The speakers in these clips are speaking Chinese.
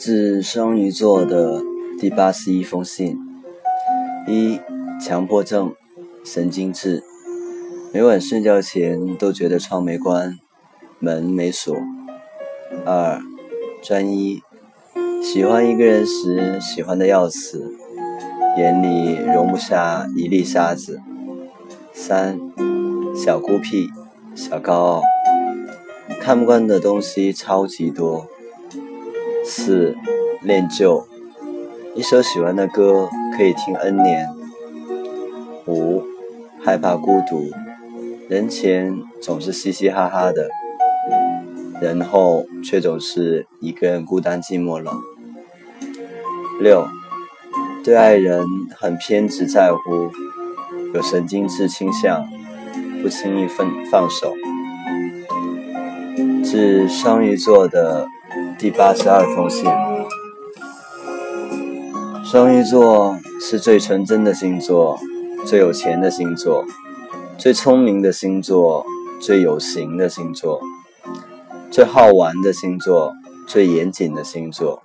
致双鱼座的第八十一封信：一、强迫症，神经质，每晚睡觉前都觉得窗没关，门没锁。二、专一，喜欢一个人时喜欢的要死，眼里容不下一粒沙子。三、小孤僻，小高傲，看不惯的东西超级多。四恋旧，一首喜欢的歌可以听 N 年。五害怕孤独，人前总是嘻嘻哈哈的，人后却总是一个人孤单寂寞冷。六对爱人很偏执在乎，有神经质倾向，不轻易放放手。致双鱼座的。第八十二封信，双鱼座是最纯真的星座，最有钱的星座，最聪明的星座，最有型的星座，最好玩的星座，最严谨的星座，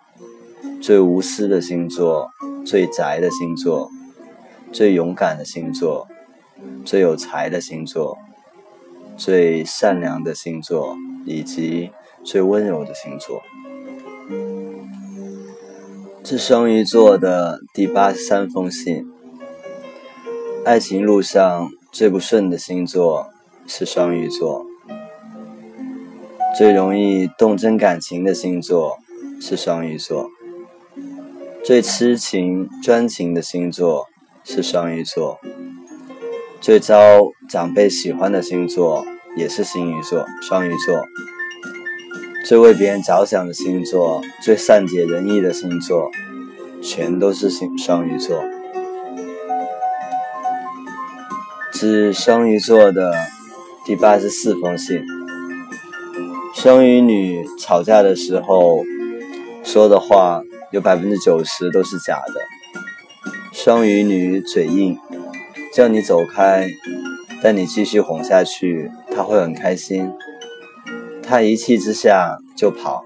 最无私的星座，最宅的星座，最勇敢的星座，最有才的星座，最善良的星座，以及最温柔的星座。是双鱼座的第八十三封信。爱情路上最不顺的星座是双鱼座，最容易动真感情的星座是双鱼座，最痴情专情的星座是双鱼座，最招长辈喜欢的星座也是星鱼座，双鱼座。最为别人着想的星座，最善解人意的星座，全都是星双鱼座。致双鱼座的第八十四封信。双鱼女吵架的时候说的话，有百分之九十都是假的。双鱼女嘴硬，叫你走开，但你继续哄下去，她会很开心。她一气之下就跑，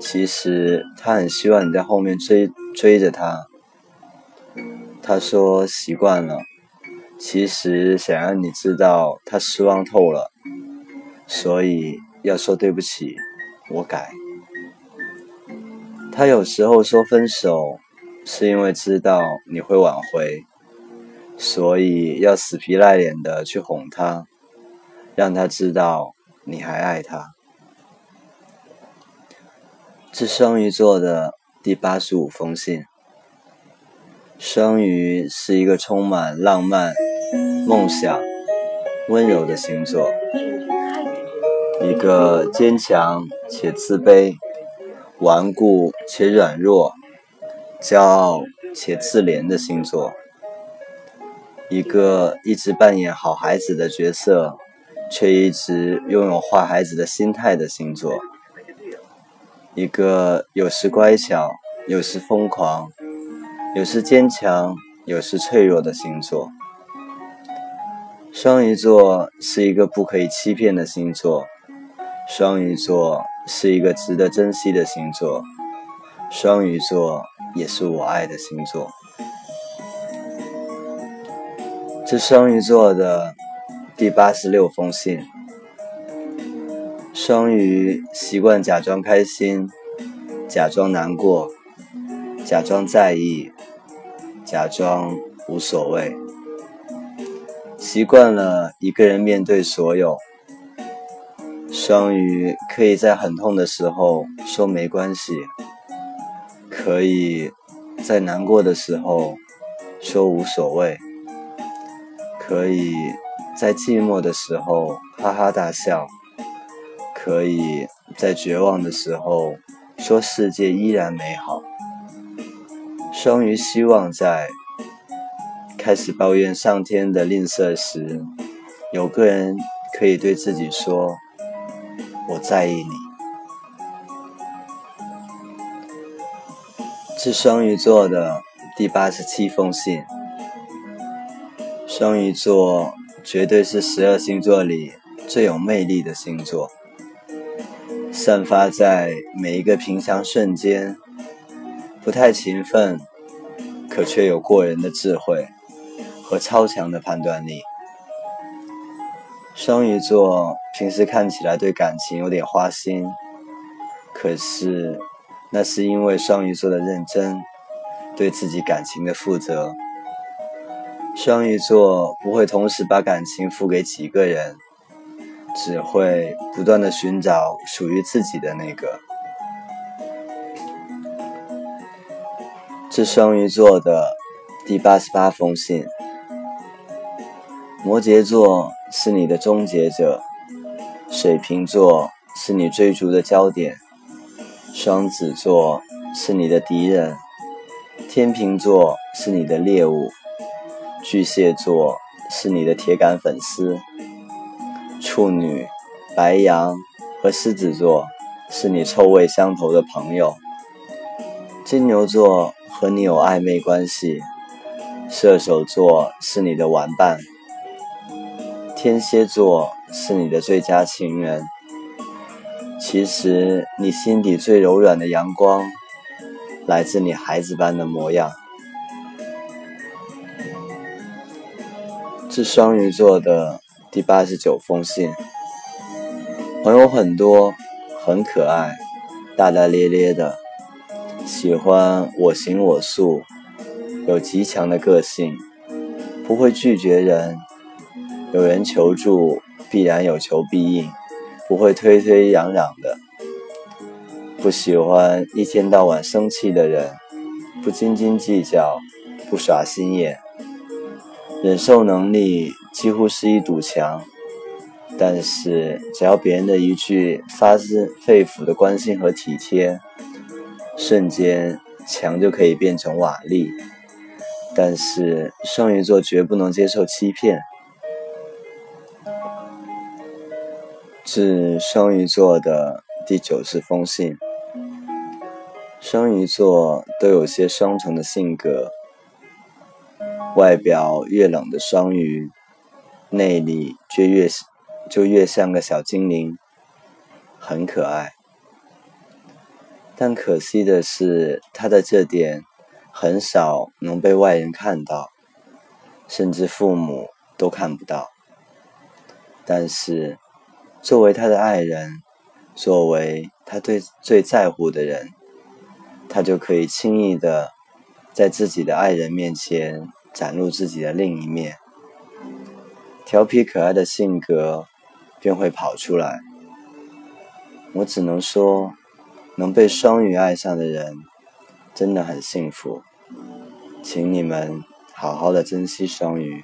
其实他很希望你在后面追追着他。他说习惯了，其实想让你知道他失望透了，所以要说对不起，我改。他有时候说分手，是因为知道你会挽回，所以要死皮赖脸的去哄他，让他知道。你还爱他？是双鱼座的第八十五封信。双鱼是一个充满浪漫、梦想、温柔的星座，一个坚强且自卑、顽固且软弱、骄傲且自怜的星座，一个一直扮演好孩子的角色。却一直拥有坏孩子的心态的星座，一个有时乖巧，有时疯狂，有时坚强，有时脆弱的星座。双鱼座是一个不可以欺骗的星座，双鱼座是一个值得珍惜的星座，双鱼座也是我爱的星座。这双鱼座的。第八十六封信。双鱼习惯假装开心，假装难过，假装在意，假装无所谓。习惯了一个人面对所有。双鱼可以在很痛的时候说没关系，可以在难过的时候说无所谓，可以。在寂寞的时候哈哈大笑，可以在绝望的时候说世界依然美好。双鱼希望在开始抱怨上天的吝啬时，有个人可以对自己说：“我在意你。”是双鱼座的第八十七封信。双鱼座。绝对是十二星座里最有魅力的星座，散发在每一个平常瞬间，不太勤奋，可却有过人的智慧和超强的判断力。双鱼座平时看起来对感情有点花心，可是那是因为双鱼座的认真，对自己感情的负责。双鱼座不会同时把感情付给几个人，只会不断的寻找属于自己的那个。是双鱼座的第八十八封信。摩羯座是你的终结者，水瓶座是你追逐的焦点，双子座是你的敌人，天秤座是你的猎物，巨蟹座是你的铁杆粉丝，处女、白羊和狮子座是你臭味相投的朋友，金牛座。和你有暧昧关系，射手座是你的玩伴，天蝎座是你的最佳情人。其实你心底最柔软的阳光，来自你孩子般的模样。致双鱼座的第八十九封信，朋友很多，很可爱，大大咧咧的。喜欢我行我素，有极强的个性，不会拒绝人，有人求助必然有求必应，不会推推攘攘的。不喜欢一天到晚生气的人，不斤斤计较，不耍心眼，忍受能力几乎是一堵墙，但是只要别人的一句发自肺腑的关心和体贴。瞬间，墙就可以变成瓦砾。但是双鱼座绝不能接受欺骗。致双鱼座的第九十封信。双鱼座都有些双重的性格，外表越冷的双鱼，内里却越就越像个小精灵，很可爱。但可惜的是，他的这点很少能被外人看到，甚至父母都看不到。但是，作为他的爱人，作为他最最在乎的人，他就可以轻易的在自己的爱人面前展露自己的另一面，调皮可爱的性格便会跑出来。我只能说。能被双鱼爱上的人，真的很幸福，请你们好好的珍惜双鱼。